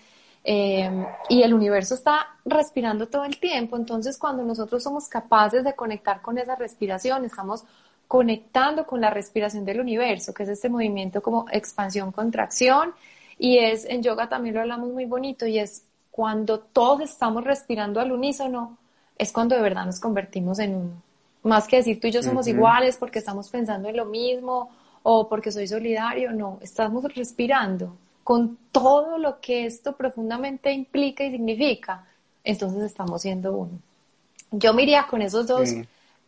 Speaker 3: Em, y el universo está respirando todo el tiempo, entonces cuando nosotros somos capaces de conectar con esa respiración, estamos conectando con la respiración del universo, que es este movimiento como expansión-contracción, y es en yoga también lo hablamos muy bonito, y es cuando todos estamos respirando al unísono, es cuando de verdad nos convertimos en uno. Más que decir tú y yo somos iguales porque estamos pensando en lo mismo o porque soy solidario, no, estamos respirando con todo lo que esto profundamente implica y significa, entonces estamos siendo uno. Yo me iría con esos dos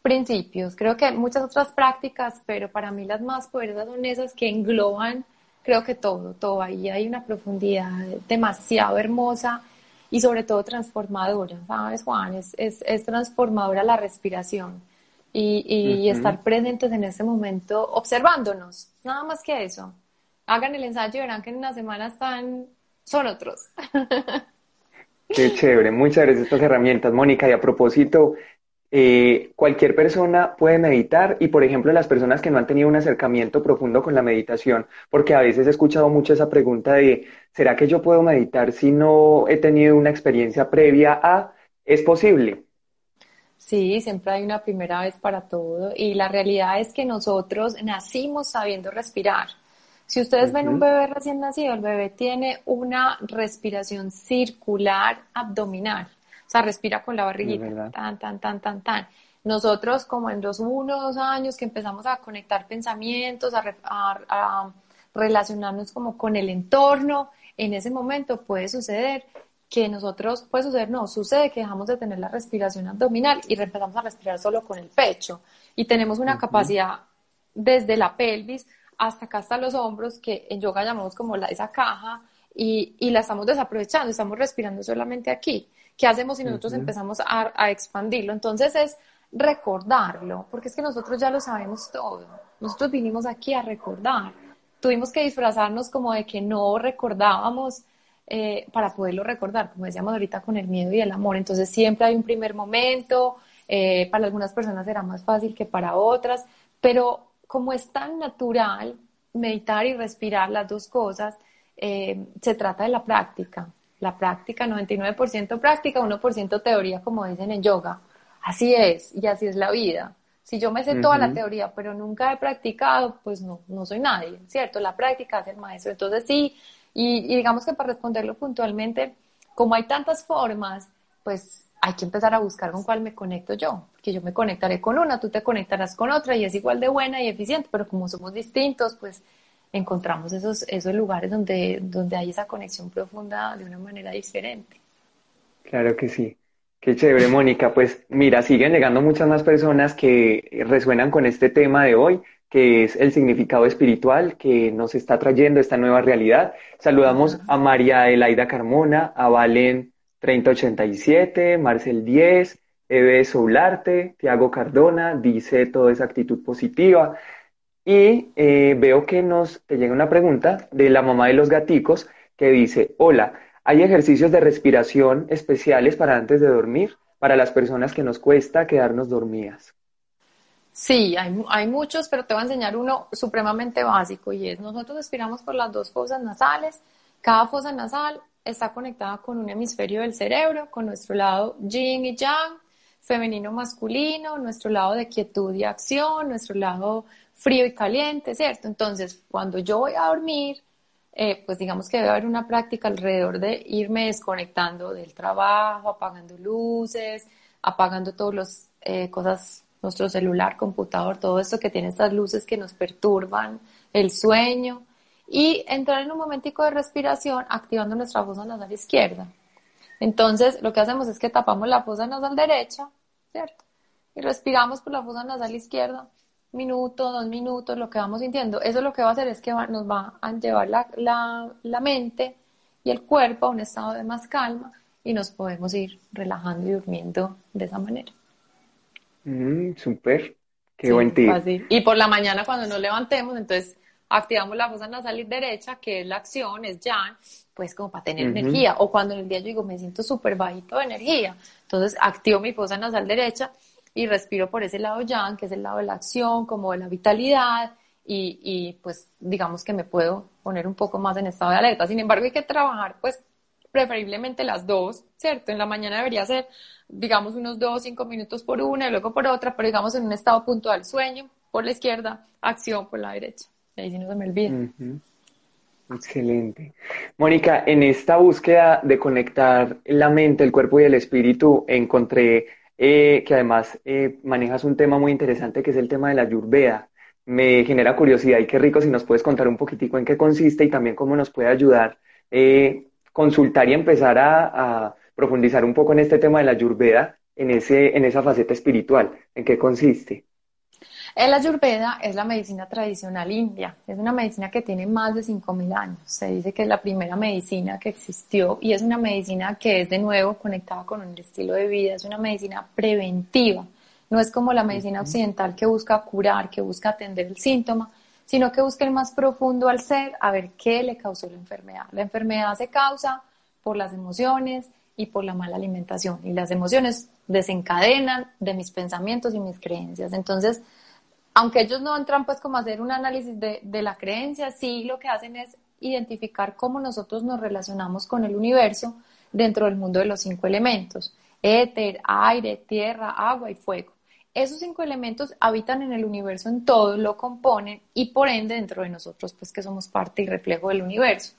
Speaker 3: principios. Creo que hay muchas otras prácticas, pero para mí las más poderosas son esas que engloban, creo que todo, todo. Ahí hay una profundidad demasiado hermosa y sobre todo transformadora, ¿sabes, Juan? Es, es, transformadora la respiración y, y estar presentes en ese momento observándonos, nada más que eso hagan el ensayo y verán que en una semana están, son otros.
Speaker 2: Qué chévere, muchas gracias estas herramientas, Mónica. Y a propósito, eh, cualquier persona puede meditar y, por ejemplo, las personas que no han tenido un acercamiento profundo con la meditación, porque a veces he escuchado mucho esa pregunta de, ¿será que yo puedo meditar si no he tenido una experiencia previa a? ¿Es posible?
Speaker 3: Sí, siempre hay una primera vez para todo y la realidad es que nosotros nacimos sabiendo respirar. Si ustedes ven un bebé recién nacido, el bebé tiene una respiración circular abdominal. O sea, respira con la barriguita, tan, tan, tan, tan, tan. Nosotros, como en los uno o dos años que empezamos a conectar pensamientos, a, relacionarnos como con el entorno, en ese momento puede suceder que nosotros, puede suceder, no, sucede que dejamos de tener la respiración abdominal y empezamos a respirar solo con el pecho. Y tenemos una capacidad desde la pelvis hasta acá hasta los hombros, que en yoga llamamos como la, esa caja, y, y, la estamos desaprovechando, estamos respirando solamente aquí. ¿Qué hacemos si nosotros empezamos a, a, expandirlo? Entonces es recordarlo, porque es que nosotros ya lo sabemos todo. Nosotros vinimos aquí a recordar. Tuvimos que disfrazarnos como de que no recordábamos eh, para poderlo recordar, como decíamos ahorita con el miedo y el amor. Entonces siempre hay un primer momento, eh, para algunas personas será más fácil que para otras, pero como es tan natural meditar y respirar las dos cosas, eh, se trata de la práctica. La práctica, 99% práctica, 1% teoría, como dicen en yoga. Así es, y así es la vida. Si yo me sé toda la teoría, pero nunca he practicado, pues no, no soy nadie, ¿cierto? La práctica es el maestro. Entonces sí, y digamos que para responderlo puntualmente, como hay tantas formas, pues hay que empezar a buscar con cuál me conecto yo, porque yo me conectaré con una, tú te conectarás con otra y es igual de buena y eficiente, pero como somos distintos, pues encontramos esos, esos lugares donde, donde hay esa conexión profunda de una manera diferente.
Speaker 2: Claro que sí. Qué chévere, Mónica. Pues mira, siguen llegando muchas más personas que resuenan con este tema de hoy, que es el significado espiritual que nos está trayendo esta nueva realidad. Saludamos a María Elaida Carmona, a Valen 3087, Marcel 10, Eve Soularte, Tiago Cardona, dice toda esa actitud positiva. Y eh, veo que nos te llega una pregunta de la mamá de los gaticos que dice, hola, ¿Hay ejercicios de respiración especiales para antes de dormir, para las personas que nos cuesta quedarnos dormidas?
Speaker 3: Sí, hay, hay, muchos, pero te voy a enseñar uno supremamente básico y es nosotros respiramos por las dos fosas nasales. Cada fosa nasal está conectada con un hemisferio del cerebro, con nuestro lado yin y yang, femenino masculino, nuestro lado de quietud y acción, nuestro lado frío y caliente, ¿cierto? Entonces, cuando yo voy a dormir, eh, pues digamos que debe haber una práctica alrededor de irme desconectando del trabajo, apagando luces, apagando todas las eh, cosas, nuestro celular, computador, todo esto que tiene estas luces que nos perturban el sueño y entrar en un momentico de respiración activando nuestra fosa nasal izquierda. Entonces, lo que hacemos es que tapamos la fosa nasal derecha, ¿cierto? Y respiramos por la fosa nasal izquierda minuto, dos minutos, lo que vamos sintiendo. Eso lo que va a hacer es que nos va a llevar la, la, mente y el cuerpo a un estado de más calma y nos podemos ir relajando y durmiendo de esa manera.
Speaker 2: Mm, súper, qué buen tip.
Speaker 3: Y por la mañana cuando nos levantemos, entonces activamos la fosa nasal derecha, que es la acción, es ya, pues como para tener energía. O cuando en el día yo digo, me siento súper bajito de energía, entonces activo mi fosa nasal derecha y respiro por ese lado yang, que es el lado de la acción, como de la vitalidad, y, y, pues digamos que me puedo poner un poco más en estado de alerta. Sin embargo, hay que trabajar pues preferiblemente las dos, ¿cierto? En la mañana debería ser, digamos, unos dos, cinco minutos por una y luego por otra, pero digamos en un estado puntual, sueño por la izquierda, acción por la derecha. Ahí sí no se me olvida.
Speaker 2: Excelente. Mónica, en esta búsqueda de conectar la mente, el cuerpo y el espíritu, encontré eh, que además eh, manejas un tema muy interesante que es el tema de la Ayurveda. Me genera curiosidad y qué rico si nos puedes contar un poquitico en qué consiste y también cómo nos puede ayudar eh, consultar y empezar a, profundizar un poco en este tema de la Ayurveda, en, ese, en esa faceta espiritual. ¿En qué consiste?
Speaker 3: El ayurveda es la medicina tradicional india, es una medicina que tiene más de 5.000 años. Se dice que es la primera medicina que existió y es una medicina que es de nuevo conectada con un estilo de vida, es una medicina preventiva. No es como la medicina occidental que busca curar, que busca atender el síntoma, sino que busca el más profundo al ser, a ver qué le causó la enfermedad. La enfermedad se causa por las emociones y por la mala alimentación y las emociones desencadenan de mis pensamientos y mis creencias. Entonces, aunque ellos no entran pues como a hacer un análisis de, la creencia, sí lo que hacen es identificar cómo nosotros nos relacionamos con el universo dentro del mundo de los cinco elementos, éter, aire, tierra, agua y fuego. Esos cinco elementos habitan en el universo en todo, lo componen y por ende dentro de nosotros, pues que somos parte y reflejo del universo.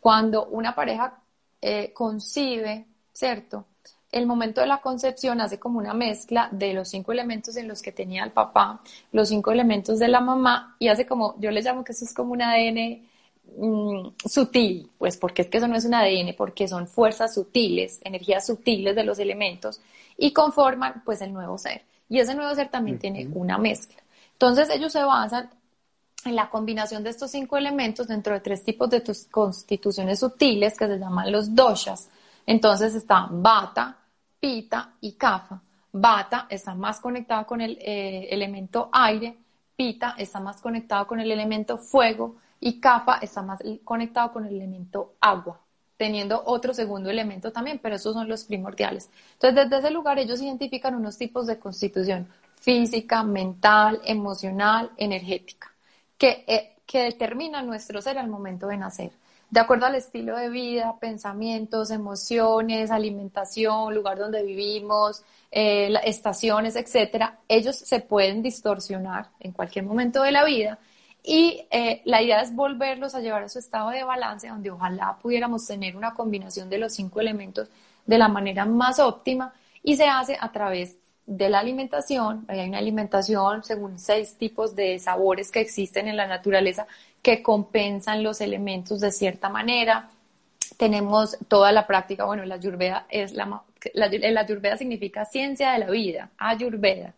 Speaker 3: Cuando una pareja eh, concibe, ¿cierto? el momento de la concepción hace como una mezcla de los cinco elementos en los que tenía el papá, los cinco elementos de la mamá y hace como, yo le llamo que eso es como un ADN mm, sutil, pues porque es que eso no es un ADN, porque son fuerzas sutiles, energías sutiles de los elementos y conforman pues el nuevo ser. Y ese nuevo ser también tiene una mezcla. Entonces ellos se basan en la combinación de estos cinco elementos dentro de tres tipos de constituciones sutiles que se llaman los doshas. Entonces está bata, Pita y Kafa. Bata está más conectada con el eh, elemento aire, Pita está más conectado con el elemento fuego y Kafa está más conectado con el elemento agua, teniendo otro segundo elemento también, pero esos son los primordiales. Entonces, desde ese lugar ellos identifican unos tipos de constitución física, mental, emocional, energética, que, eh, que determinan nuestro ser al momento de nacer de acuerdo al estilo de vida, pensamientos, emociones, alimentación, lugar donde vivimos, eh, estaciones, etcétera, ellos se pueden distorsionar en cualquier momento de la vida. Y eh, la idea es volverlos a llevar a su estado de balance, donde ojalá pudiéramos tener una combinación de los cinco elementos de la manera más óptima y se hace a través de la alimentación. Hay una alimentación según seis tipos de sabores que existen en la naturaleza que compensan los elementos de cierta manera. Tenemos toda la práctica, bueno, la ayurveda es la, la, la ayurveda significa ciencia de la vida, ayurveda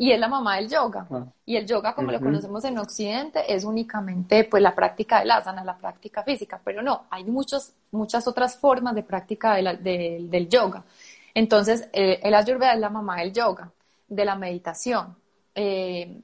Speaker 3: y es la mamá del yoga. Ah. Y el yoga, como lo conocemos en Occidente, es únicamente pues la práctica del asana, la práctica física, pero no, hay muchos, muchas otras formas de práctica del yoga. Entonces, eh, el ayurveda es la mamá del yoga, de la meditación. Eh,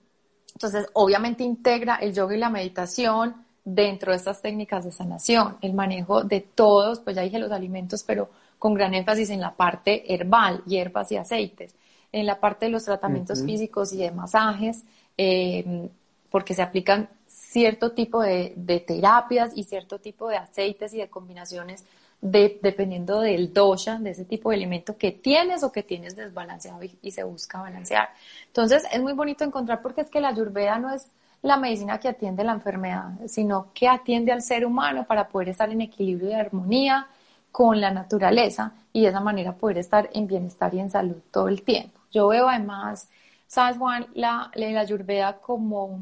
Speaker 3: entonces, obviamente integra el yoga y la meditación dentro de estas técnicas de sanación, el manejo de todos, pues ya dije los alimentos, pero con gran énfasis en la parte herbal, hierbas y aceites en la parte de los tratamientos físicos y de masajes, eh, porque se aplican cierto tipo de, terapias y cierto tipo de aceites y de combinaciones dependiendo del dosha, de ese tipo de elemento que tienes o que tienes desbalanceado y, se busca balancear. Entonces es muy bonito encontrar porque es que la ayurveda no es la medicina que atiende la enfermedad, sino que atiende al ser humano para poder estar en equilibrio y armonía con la naturaleza y de esa manera poder estar en bienestar y en salud todo el tiempo. Yo veo además, ¿sabes, Juan? La, la como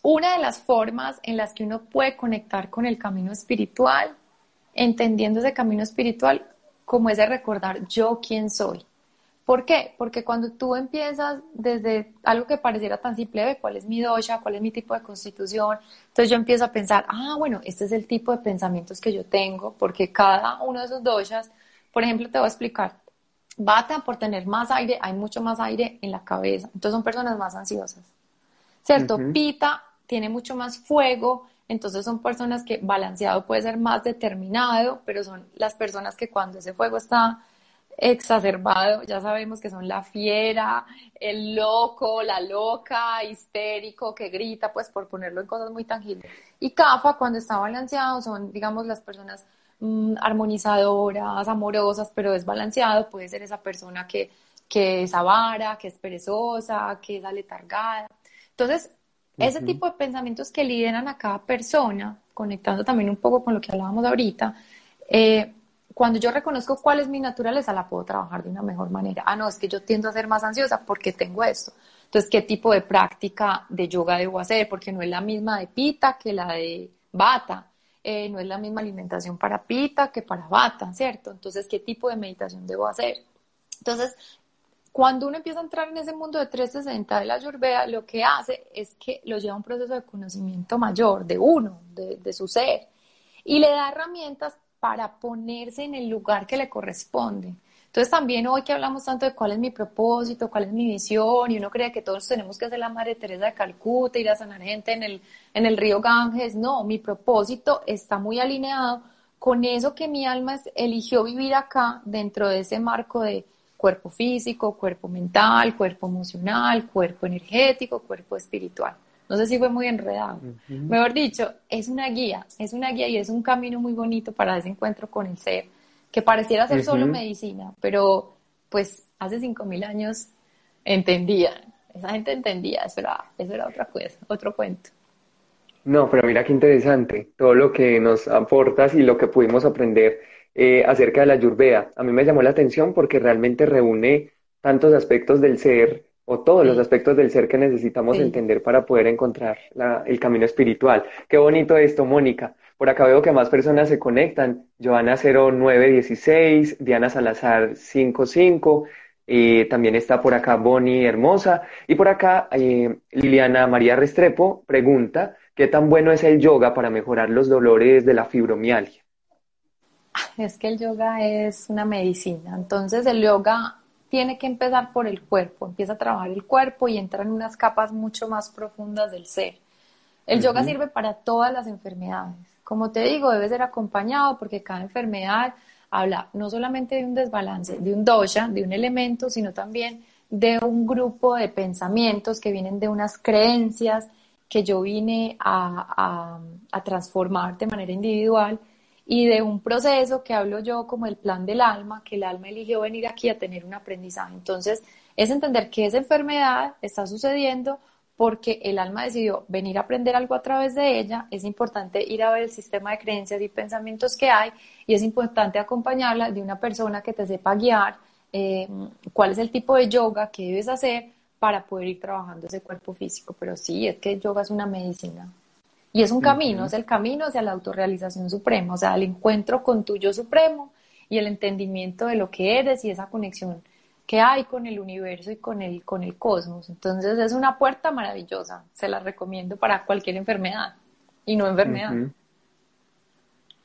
Speaker 3: una de las formas en las que uno puede conectar con el camino espiritual, entendiendo ese camino espiritual como ese recordar yo quién soy. ¿Por qué? Porque cuando tú empiezas desde algo que pareciera tan simple, cuál es mi dosha, cuál es mi tipo de constitución, entonces yo empiezo a pensar, ah, bueno, este es el tipo de pensamientos que yo tengo, porque cada uno de esos doshas, por ejemplo, te voy a explicar, Bata, por tener más aire, hay mucho más aire en la cabeza. Entonces son personas más ansiosas. ¿Cierto? Pita tiene mucho más fuego, entonces son personas que balanceado puede ser más determinado, pero son las personas que cuando ese fuego está exacerbado, ya sabemos que son la fiera, el loco, la loca, histérico, que grita, pues por ponerlo en cosas muy tangibles. Y Cafa, cuando está balanceado, son, digamos, las personas Mm, armonizadoras, amorosas, pero desbalanceado, puede ser esa persona que, que es avara, que es perezosa, que es aletargada. Entonces, ese tipo de pensamientos que lideran a cada persona, conectando también un poco con lo que hablábamos ahorita, eh, cuando yo reconozco cuál es mi naturaleza, la puedo trabajar de una mejor manera. Ah, no, es que yo tiendo a ser más ansiosa porque tengo esto. Entonces, ¿qué tipo de práctica de yoga debo hacer? Porque no es la misma de pita que la de bata. Eh, no es la misma alimentación para pita que para bata, ¿cierto? Entonces, ¿qué tipo de meditación debo hacer? Entonces, cuando uno empieza a entrar en ese mundo de 360 de la Ayurveda, lo que hace es que lo lleva a un proceso de conocimiento mayor de uno, de, de su ser, y le da herramientas para ponerse en el lugar que le corresponde. Entonces también hoy que hablamos tanto de cuál es mi propósito, cuál es mi visión, y uno cree que todos tenemos que hacer la Madre Teresa de Calcuta, ir a sanar gente en el, en el río Ganges, no, mi propósito está muy alineado con eso que mi alma eligió vivir acá dentro de ese marco de cuerpo físico, cuerpo mental, cuerpo emocional, cuerpo energético, cuerpo espiritual. No sé si fue muy enredado. Mejor dicho, es una guía, es una guía y es un camino muy bonito para ese encuentro con el ser que pareciera ser solo medicina, pero pues hace 5.000 años entendían, esa gente entendía, eso era, eso era otra cosa, otro cuento.
Speaker 2: No, pero mira qué interesante todo lo que nos aportas y lo que pudimos aprender eh, acerca de la Ayurveda. A mí me llamó la atención porque realmente reúne tantos aspectos del ser o todos los aspectos del ser que necesitamos entender para poder encontrar el camino espiritual. Qué bonito esto, Mónica. Por acá veo que más personas se conectan. Joana 0916, Diana Salazar 55, y también está por acá Bonnie Hermosa. Y por acá eh, Liliana María Restrepo pregunta, ¿qué tan bueno es el yoga para mejorar los dolores de la fibromialgia?
Speaker 3: Es que el yoga es una medicina. Entonces el yoga tiene que empezar por el cuerpo, empieza a trabajar el cuerpo y entra en unas capas mucho más profundas del ser. El yoga sirve para todas las enfermedades. Como te digo, debe ser acompañado porque cada enfermedad habla no solamente de un desbalance, de un dosha, de un elemento, sino también de un grupo de pensamientos que vienen de unas creencias que yo vine a, a transformar de manera individual y de un proceso que hablo yo como el plan del alma, que el alma eligió venir aquí a tener un aprendizaje. Entonces, es entender que esa enfermedad está sucediendo porque el alma decidió venir a aprender algo a través de ella, es importante ir a ver el sistema de creencias y pensamientos que hay y es importante acompañarla de una persona que te sepa guiar eh, cuál es el tipo de yoga que debes hacer para poder ir trabajando ese cuerpo físico. Pero sí, es que el yoga es una medicina. Y es un camino, es el camino hacia la autorrealización suprema, o sea, el encuentro con tu yo supremo y el entendimiento de lo que eres y esa conexión que hay con el universo y con el, con el cosmos. Entonces es una puerta maravillosa, se la recomiendo para cualquier enfermedad y no enfermedad.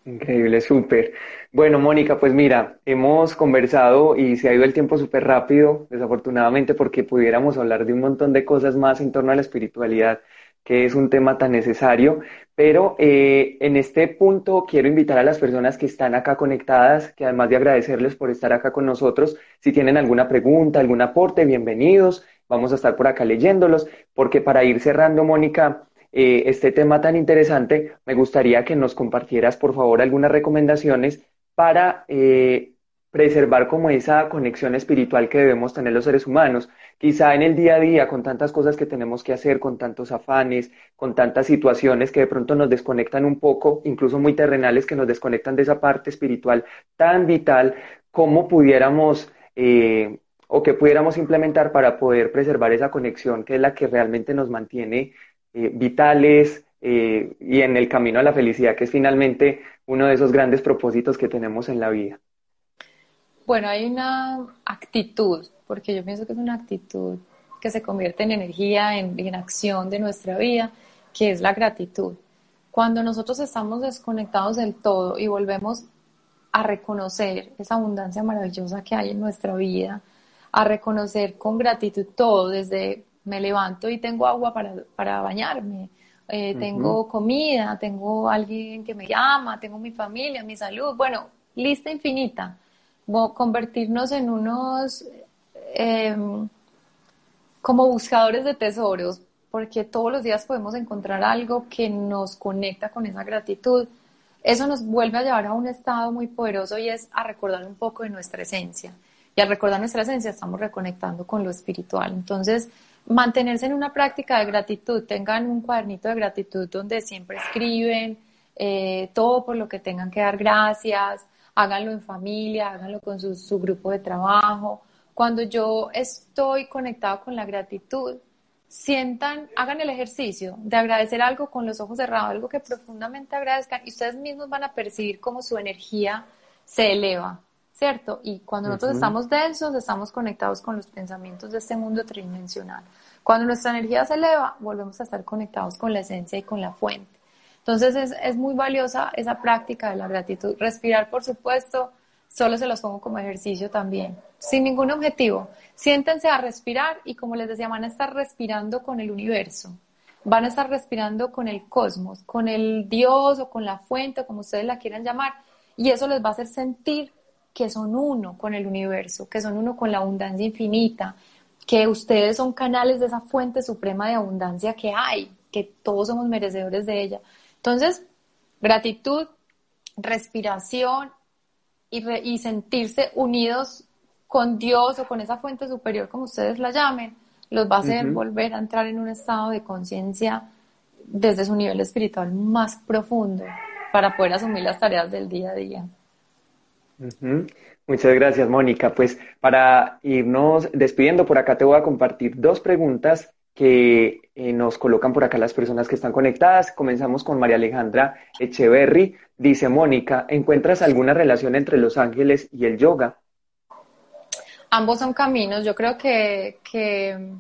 Speaker 2: Increíble, súper. Bueno, Mónica, pues mira, hemos conversado y se ha ido el tiempo súper rápido, desafortunadamente, porque pudiéramos hablar de un montón de cosas más en torno a la espiritualidad, que es un tema tan necesario. Pero eh, en este punto quiero invitar a las personas que están acá conectadas, que además de agradecerles por estar acá con nosotros, si tienen alguna pregunta, algún aporte, bienvenidos. Vamos a estar por acá leyéndolos, porque para ir cerrando, Mónica, eh, este tema tan interesante, me gustaría que nos compartieras, por favor, algunas recomendaciones para eh, preservar como esa conexión espiritual que debemos tener los seres humanos. Quizá en el día a día, con tantas cosas que tenemos que hacer, con tantos afanes, con tantas situaciones que de pronto nos desconectan un poco, incluso muy terrenales, que nos desconectan de esa parte espiritual tan vital, ¿cómo pudiéramos... Eh, o que pudiéramos implementar para poder preservar esa conexión que es la que realmente nos mantiene eh, vitales eh, y en el camino a la felicidad, que es finalmente uno de esos grandes propósitos que tenemos en la vida?
Speaker 3: Bueno, hay una actitud, porque yo pienso que es una actitud que se convierte en energía, en, en acción de nuestra vida, que es la gratitud. Cuando nosotros estamos desconectados del todo y volvemos a reconocer esa abundancia maravillosa que hay en nuestra vida, a reconocer con gratitud todo, desde me levanto y tengo agua para, bañarme, eh, tengo comida, tengo alguien que me llama, tengo mi familia, mi salud, bueno, lista infinita. Convertirnos en unos em, como buscadores de tesoros, porque todos los días podemos encontrar algo que nos conecta con esa gratitud. Eso nos vuelve a llevar a un estado muy poderoso y es a recordar un poco de nuestra esencia. Y al recordar nuestra esencia estamos reconectando con lo espiritual. Entonces, mantenerse en una práctica de gratitud, tengan un cuadernito de gratitud donde siempre escriben eh, todo por lo que tengan que dar gracias, háganlo en familia, háganlo con su, su grupo de trabajo. Cuando yo estoy conectado con la gratitud, sientan, hagan el ejercicio de agradecer algo con los ojos cerrados, algo que profundamente agradezcan y ustedes mismos van a percibir cómo su energía se eleva. ¿cierto? Y cuando nosotros estamos densos, estamos conectados con los pensamientos de este mundo tridimensional. Cuando nuestra energía se eleva, volvemos a estar conectados con la esencia y con la fuente. Entonces es, es muy valiosa esa práctica de la gratitud. Respirar, por supuesto, solo se los pongo como ejercicio también, sin ningún objetivo. Siéntense a respirar y como les decía, van a estar respirando con el universo, van a estar respirando con el cosmos, con el Dios o con la fuente, como ustedes la quieran llamar, y eso les va a hacer sentir que son uno con el universo, que son uno con la abundancia infinita, que ustedes son canales de esa fuente suprema de abundancia que hay, que todos somos merecedores de ella. Entonces, gratitud, respiración y, sentirse unidos con Dios o con esa fuente superior, como ustedes la llamen, los va a hacer volver a entrar en un estado de conciencia desde su nivel espiritual más profundo para poder asumir las tareas del día a día.
Speaker 2: Muchas gracias, Mónica. Pues para irnos despidiendo, por acá te voy a compartir dos preguntas que eh, nos colocan por acá las personas que están conectadas. Comenzamos con María Alejandra Echeverry. Dice Mónica, ¿encuentras alguna relación entre los ángeles y el yoga?
Speaker 3: Ambos son caminos. Yo creo que, que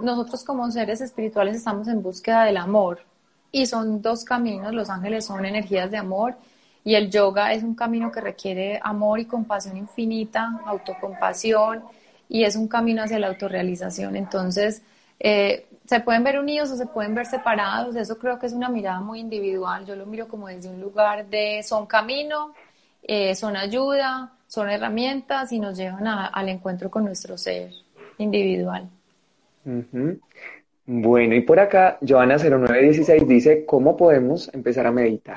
Speaker 3: nosotros como seres espirituales estamos en búsqueda del amor y son dos caminos. Los ángeles son energías de amor y el yoga es un camino que requiere amor y compasión infinita, autocompasión, y es un camino hacia la autorrealización. Entonces, eh, se pueden ver unidos o se pueden ver separados. Eso creo que es una mirada muy individual. Yo lo miro como desde un lugar de son camino, eh, son ayuda, son herramientas y nos llevan al encuentro con nuestro ser individual.
Speaker 2: Bueno, y por acá, Joana0916 dice, ¿cómo podemos empezar a meditar?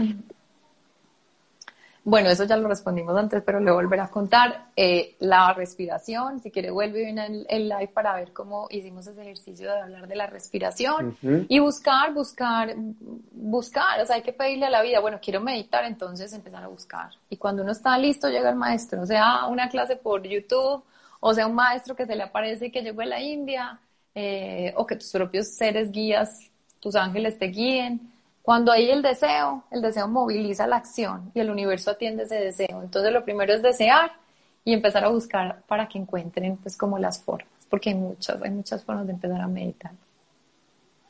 Speaker 3: Bueno, eso ya lo respondimos antes, pero le volveré a contar. Eh, la respiración, si quiere vuelve en el, live para ver cómo hicimos ese ejercicio de hablar de la respiración y buscar, buscar, buscar, o sea, hay que pedirle a la vida, bueno, quiero meditar, entonces empezar a buscar. Y cuando uno está listo, llega el maestro, o sea, una clase por YouTube o sea un maestro que se le aparece y que llegó a la India, eh, o que tus propios seres guías, tus ángeles te guíen. Cuando hay el deseo, el deseo moviliza la acción y el universo atiende ese deseo. Entonces lo primero es desear y empezar a buscar para que encuentren pues como las formas, porque hay muchas, hay muchas formas de empezar a meditar.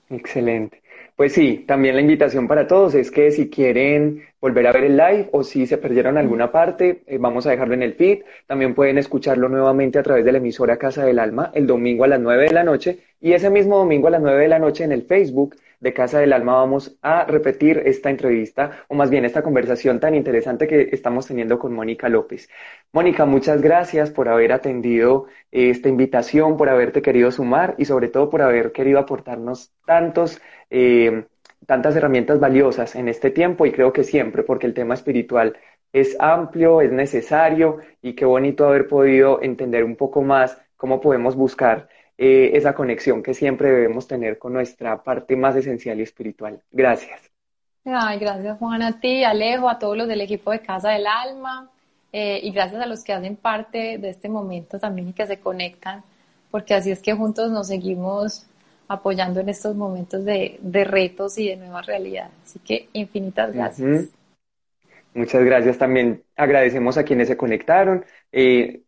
Speaker 2: Excelente. Pues sí, también la invitación para todos es que si quieren volver a ver el live o si se perdieron alguna parte, eh, vamos a dejarlo en el feed. También pueden escucharlo nuevamente a través de la emisora Casa del Alma el domingo a las 9 de la noche y ese mismo domingo a las 9 de la noche en el Facebook de Casa del Alma vamos a repetir esta entrevista o más bien esta conversación tan interesante que estamos teniendo con Mónica López. Mónica, muchas gracias por haber atendido eh, esta invitación, por haberte querido sumar y sobre todo por haber querido aportarnos tantos, eh, tantas herramientas valiosas en este tiempo y creo que siempre, porque el tema espiritual es amplio, es necesario y qué bonito haber podido entender un poco más cómo podemos buscar eh, esa conexión que siempre debemos tener con nuestra parte más esencial y espiritual. Gracias.
Speaker 3: Ay, gracias Juan, a ti, Alejo, a todos los del equipo de Casa del Alma eh, y gracias a los que hacen parte de este momento también y que se conectan, porque así es que juntos nos seguimos apoyando en estos momentos de, retos y de nuevas realidades. Así que infinitas gracias.
Speaker 2: Muchas gracias también. Agradecemos a quienes se conectaron. Eh,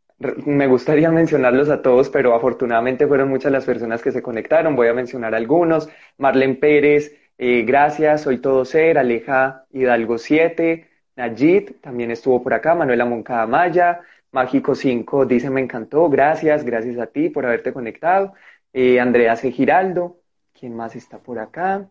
Speaker 2: me gustaría mencionarlos a todos, pero afortunadamente fueron muchas las personas que se conectaron. Voy a mencionar algunos. Marlene Pérez, eh, gracias, soy todo ser. Aleja Hidalgo 7, Najit, también estuvo por acá. Manuela Moncada Maya, Mágico 5 dice me encantó, gracias, gracias a ti por haberte conectado. Eh, Andrea C. Giraldo, ¿quién más está por acá?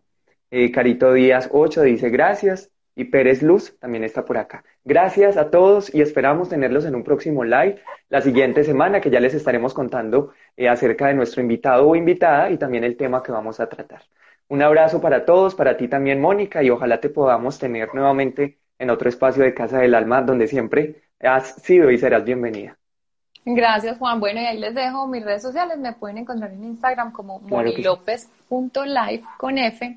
Speaker 2: Eh, Carito Díaz 8 dice gracias y Pérez Luz también está por acá. Gracias a todos y esperamos tenerlos en un próximo live la siguiente semana que ya les estaremos contando eh, acerca de nuestro invitado o invitada y también el tema que vamos a tratar. Un abrazo para todos, para ti también Mónica y ojalá te podamos tener nuevamente en otro espacio de Casa del Alma donde siempre has sido y serás bienvenida.
Speaker 3: Gracias, Juan. Bueno, y ahí les dejo mis redes sociales. Me pueden encontrar en Instagram como monilopez.live con F,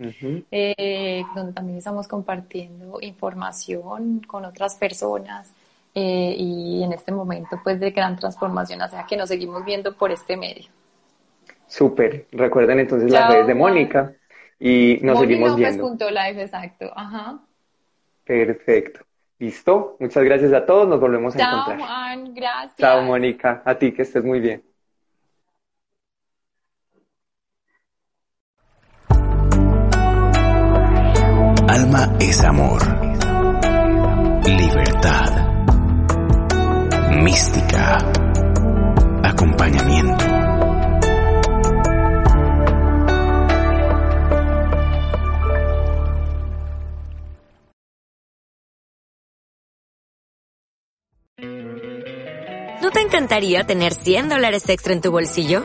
Speaker 3: eh, donde también estamos compartiendo información con otras personas. Eh, y en este momento, pues, de gran transformación, o sea, que nos seguimos viendo por este medio.
Speaker 2: Súper. Recuerden entonces las redes de Mónica y nos seguimos viendo.
Speaker 3: Live, exacto. Ajá.
Speaker 2: Perfecto. ¿Listo? Muchas gracias a todos. Nos volvemos a encontrar.
Speaker 3: Juan. Gracias.
Speaker 2: Chao, Mónica. A ti, que estés muy bien.
Speaker 1: Alma es amor. Libertad. Mística. Acompañamiento.
Speaker 4: te encantaría tener 100 dólares extra en tu bolsillo?